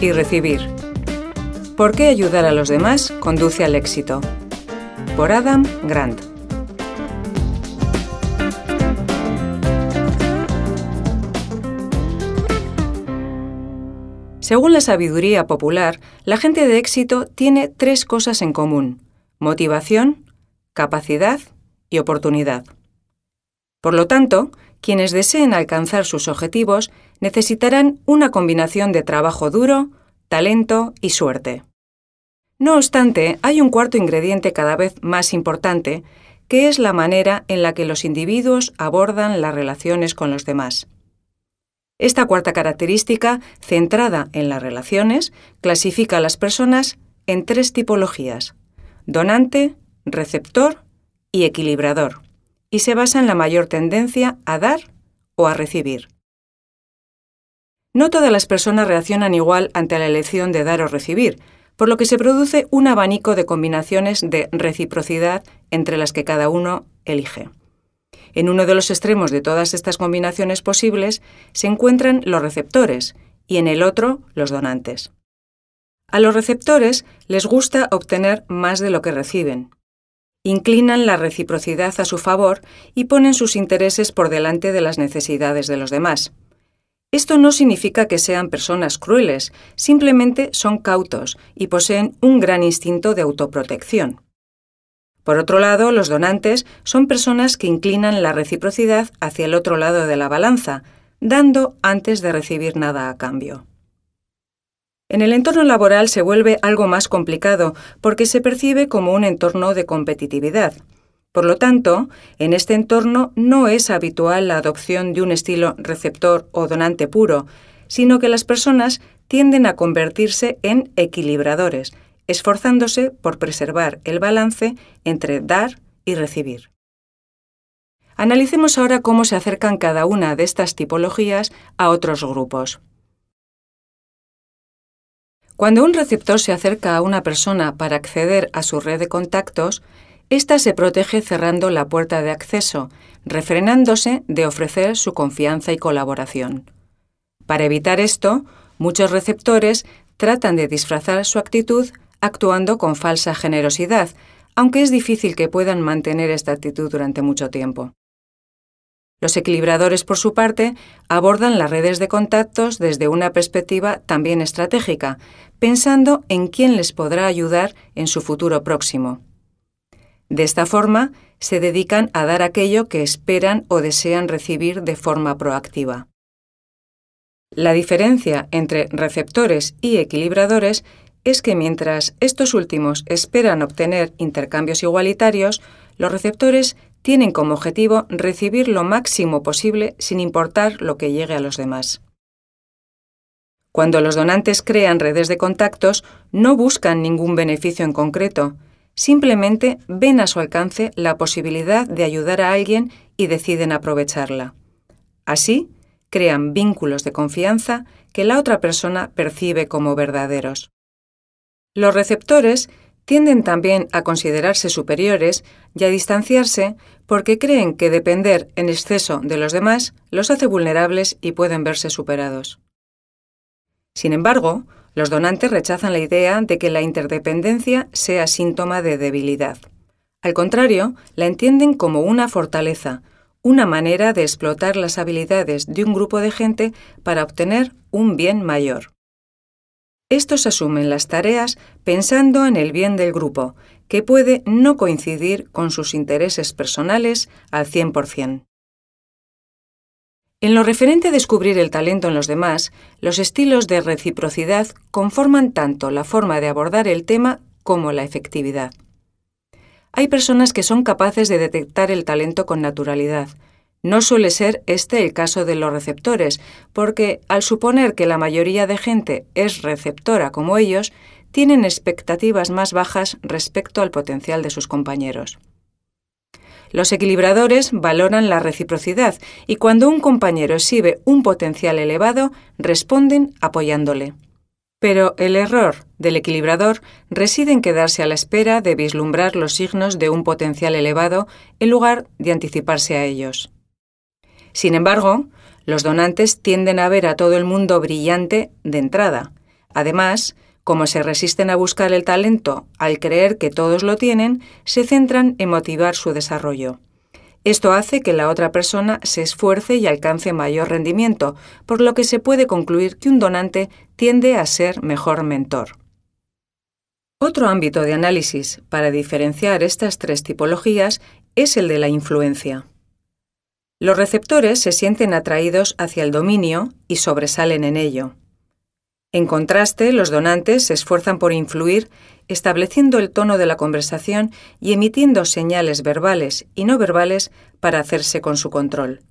y recibir. ¿Por qué ayudar a los demás conduce al éxito? Por Adam Grant. Según la sabiduría popular, la gente de éxito tiene tres cosas en común. Motivación, capacidad y oportunidad. Por lo tanto, quienes deseen alcanzar sus objetivos necesitarán una combinación de trabajo duro, talento y suerte. No obstante, hay un cuarto ingrediente cada vez más importante, que es la manera en la que los individuos abordan las relaciones con los demás. Esta cuarta característica, centrada en las relaciones, clasifica a las personas en tres tipologías, donante, receptor y equilibrador, y se basa en la mayor tendencia a dar o a recibir. No todas las personas reaccionan igual ante la elección de dar o recibir, por lo que se produce un abanico de combinaciones de reciprocidad entre las que cada uno elige. En uno de los extremos de todas estas combinaciones posibles se encuentran los receptores y en el otro los donantes. A los receptores les gusta obtener más de lo que reciben. Inclinan la reciprocidad a su favor y ponen sus intereses por delante de las necesidades de los demás. Esto no significa que sean personas crueles, simplemente son cautos y poseen un gran instinto de autoprotección. Por otro lado, los donantes son personas que inclinan la reciprocidad hacia el otro lado de la balanza, dando antes de recibir nada a cambio. En el entorno laboral se vuelve algo más complicado porque se percibe como un entorno de competitividad. Por lo tanto, en este entorno no es habitual la adopción de un estilo receptor o donante puro, sino que las personas tienden a convertirse en equilibradores, esforzándose por preservar el balance entre dar y recibir. Analicemos ahora cómo se acercan cada una de estas tipologías a otros grupos. Cuando un receptor se acerca a una persona para acceder a su red de contactos, ésta se protege cerrando la puerta de acceso, refrenándose de ofrecer su confianza y colaboración. Para evitar esto, muchos receptores tratan de disfrazar su actitud actuando con falsa generosidad, aunque es difícil que puedan mantener esta actitud durante mucho tiempo. Los equilibradores, por su parte, abordan las redes de contactos desde una perspectiva también estratégica, pensando en quién les podrá ayudar en su futuro próximo. De esta forma, se dedican a dar aquello que esperan o desean recibir de forma proactiva. La diferencia entre receptores y equilibradores es que mientras estos últimos esperan obtener intercambios igualitarios, los receptores tienen como objetivo recibir lo máximo posible sin importar lo que llegue a los demás. Cuando los donantes crean redes de contactos, no buscan ningún beneficio en concreto, simplemente ven a su alcance la posibilidad de ayudar a alguien y deciden aprovecharla. Así, crean vínculos de confianza que la otra persona percibe como verdaderos. Los receptores tienden también a considerarse superiores y a distanciarse porque creen que depender en exceso de los demás los hace vulnerables y pueden verse superados. Sin embargo, los donantes rechazan la idea de que la interdependencia sea síntoma de debilidad. Al contrario, la entienden como una fortaleza, una manera de explotar las habilidades de un grupo de gente para obtener un bien mayor. Estos asumen las tareas pensando en el bien del grupo, que puede no coincidir con sus intereses personales al 100%. En lo referente a descubrir el talento en los demás, los estilos de reciprocidad conforman tanto la forma de abordar el tema como la efectividad. Hay personas que son capaces de detectar el talento con naturalidad, no suele ser este el caso de los receptores, porque al suponer que la mayoría de gente es receptora como ellos, tienen expectativas más bajas respecto al potencial de sus compañeros. Los equilibradores valoran la reciprocidad y cuando un compañero exhibe un potencial elevado, responden apoyándole. Pero el error del equilibrador reside en quedarse a la espera de vislumbrar los signos de un potencial elevado en lugar de anticiparse a ellos. Sin embargo, los donantes tienden a ver a todo el mundo brillante de entrada. Además, como se resisten a buscar el talento al creer que todos lo tienen, se centran en motivar su desarrollo. Esto hace que la otra persona se esfuerce y alcance mayor rendimiento, por lo que se puede concluir que un donante tiende a ser mejor mentor. Otro ámbito de análisis para diferenciar estas tres tipologías es el de la influencia. Los receptores se sienten atraídos hacia el dominio y sobresalen en ello. En contraste, los donantes se esfuerzan por influir, estableciendo el tono de la conversación y emitiendo señales verbales y no verbales para hacerse con su control.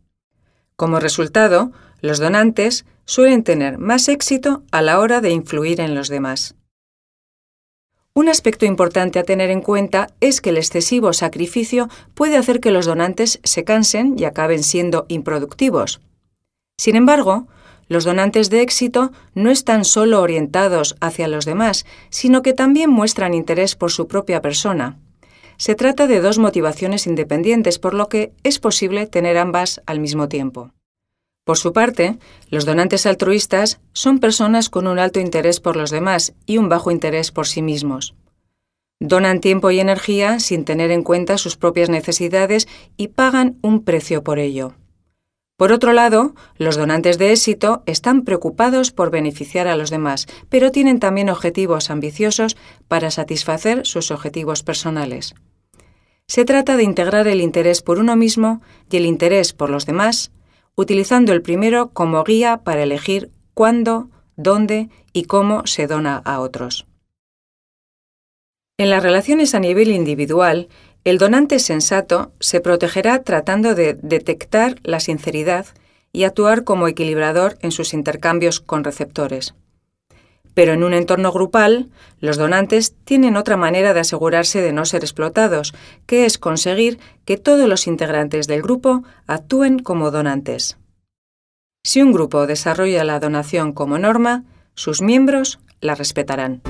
Como resultado, los donantes suelen tener más éxito a la hora de influir en los demás. Un aspecto importante a tener en cuenta es que el excesivo sacrificio puede hacer que los donantes se cansen y acaben siendo improductivos. Sin embargo, los donantes de éxito no están solo orientados hacia los demás, sino que también muestran interés por su propia persona. Se trata de dos motivaciones independientes, por lo que es posible tener ambas al mismo tiempo. Por su parte, los donantes altruistas son personas con un alto interés por los demás y un bajo interés por sí mismos. Donan tiempo y energía sin tener en cuenta sus propias necesidades y pagan un precio por ello. Por otro lado, los donantes de éxito están preocupados por beneficiar a los demás, pero tienen también objetivos ambiciosos para satisfacer sus objetivos personales. Se trata de integrar el interés por uno mismo y el interés por los demás, utilizando el primero como guía para elegir cuándo, dónde y cómo se dona a otros. En las relaciones a nivel individual, el donante sensato se protegerá tratando de detectar la sinceridad y actuar como equilibrador en sus intercambios con receptores. Pero en un entorno grupal, los donantes tienen otra manera de asegurarse de no ser explotados, que es conseguir que todos los integrantes del grupo actúen como donantes. Si un grupo desarrolla la donación como norma, sus miembros la respetarán.